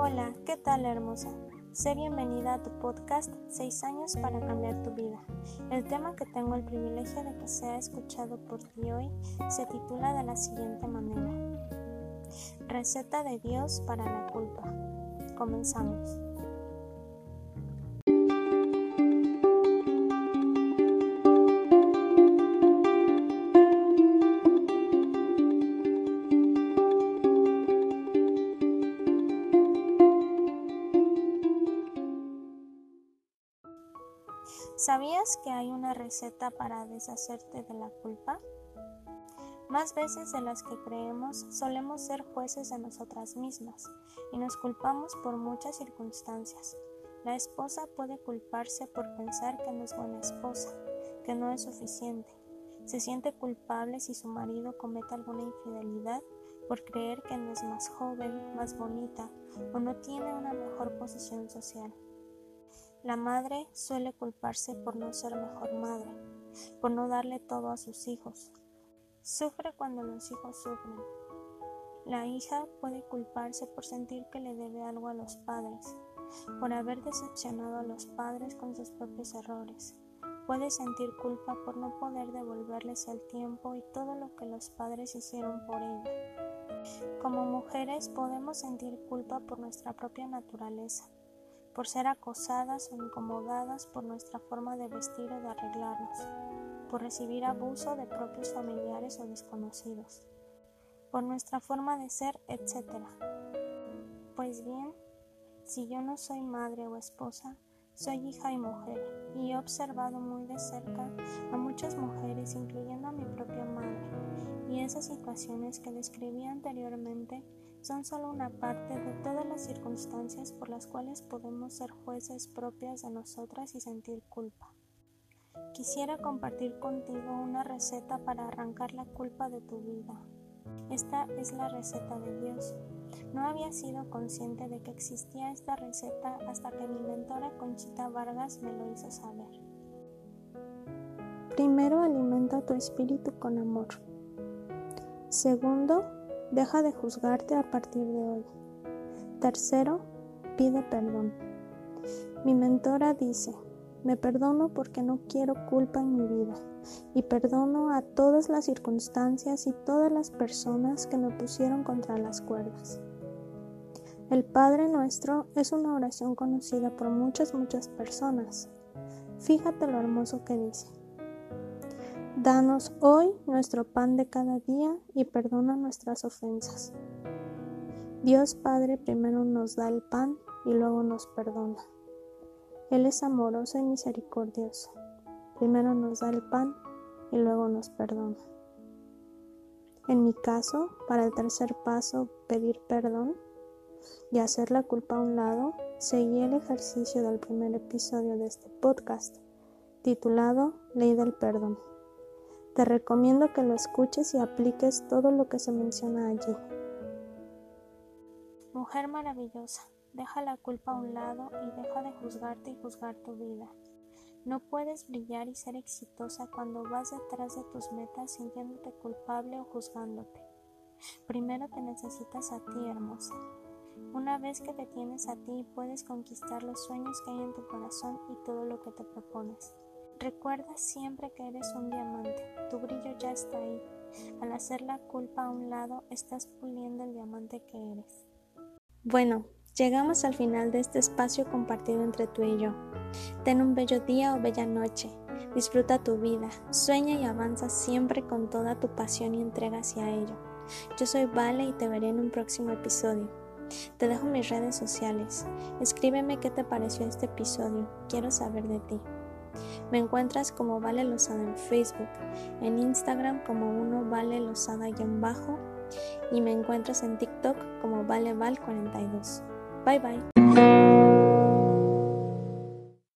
Hola, ¿qué tal hermosa? Sé bienvenida a tu podcast 6 años para cambiar tu vida. El tema que tengo el privilegio de que sea escuchado por ti hoy se titula de la siguiente manera. Receta de Dios para la culpa. Comenzamos. ¿Sabías que hay una receta para deshacerte de la culpa? Más veces de las que creemos solemos ser jueces de nosotras mismas y nos culpamos por muchas circunstancias. La esposa puede culparse por pensar que no es buena esposa, que no es suficiente. Se siente culpable si su marido comete alguna infidelidad por creer que no es más joven, más bonita o no tiene una mejor posición social. La madre suele culparse por no ser mejor madre, por no darle todo a sus hijos. Sufre cuando los hijos sufren. La hija puede culparse por sentir que le debe algo a los padres, por haber decepcionado a los padres con sus propios errores. Puede sentir culpa por no poder devolverles el tiempo y todo lo que los padres hicieron por ella. Como mujeres podemos sentir culpa por nuestra propia naturaleza, por ser acosadas o incomodadas por nuestra forma de vestir o de arreglarnos, por recibir abuso de propios familiares o desconocidos, por nuestra forma de ser, etc. Pues bien, si yo no soy madre o esposa, soy hija y mujer, y he observado muy de cerca a muchas mujeres, incluyendo a mi propia madre, y esas situaciones que describí anteriormente son solo una parte de todas circunstancias por las cuales podemos ser jueces propias de nosotras y sentir culpa. Quisiera compartir contigo una receta para arrancar la culpa de tu vida. Esta es la receta de Dios. No había sido consciente de que existía esta receta hasta que mi mentora Conchita Vargas me lo hizo saber. Primero alimenta tu espíritu con amor. Segundo, Deja de juzgarte a partir de hoy. Tercero, pide perdón. Mi mentora dice, me perdono porque no quiero culpa en mi vida y perdono a todas las circunstancias y todas las personas que me pusieron contra las cuerdas. El Padre Nuestro es una oración conocida por muchas, muchas personas. Fíjate lo hermoso que dice. Danos hoy nuestro pan de cada día y perdona nuestras ofensas. Dios Padre primero nos da el pan y luego nos perdona. Él es amoroso y misericordioso. Primero nos da el pan y luego nos perdona. En mi caso, para el tercer paso, pedir perdón y hacer la culpa a un lado, seguí el ejercicio del primer episodio de este podcast, titulado Ley del Perdón. Te recomiendo que lo escuches y apliques todo lo que se menciona allí. Mujer maravillosa, deja la culpa a un lado y deja de juzgarte y juzgar tu vida. No puedes brillar y ser exitosa cuando vas detrás de tus metas sintiéndote culpable o juzgándote. Primero te necesitas a ti, hermosa. Una vez que te tienes a ti, puedes conquistar los sueños que hay en tu corazón y todo lo que te propones. Recuerda siempre que eres un diamante, tu brillo ya está ahí. Al hacer la culpa a un lado, estás puliendo el diamante que eres. Bueno, llegamos al final de este espacio compartido entre tú y yo. Ten un bello día o bella noche. Disfruta tu vida, sueña y avanza siempre con toda tu pasión y entrega hacia ello. Yo soy Vale y te veré en un próximo episodio. Te dejo mis redes sociales. Escríbeme qué te pareció este episodio. Quiero saber de ti. Me encuentras como Vale Lozada en Facebook, en Instagram como uno Vale Lozada-bajo y me encuentras en TikTok como ValeVal42. Bye bye.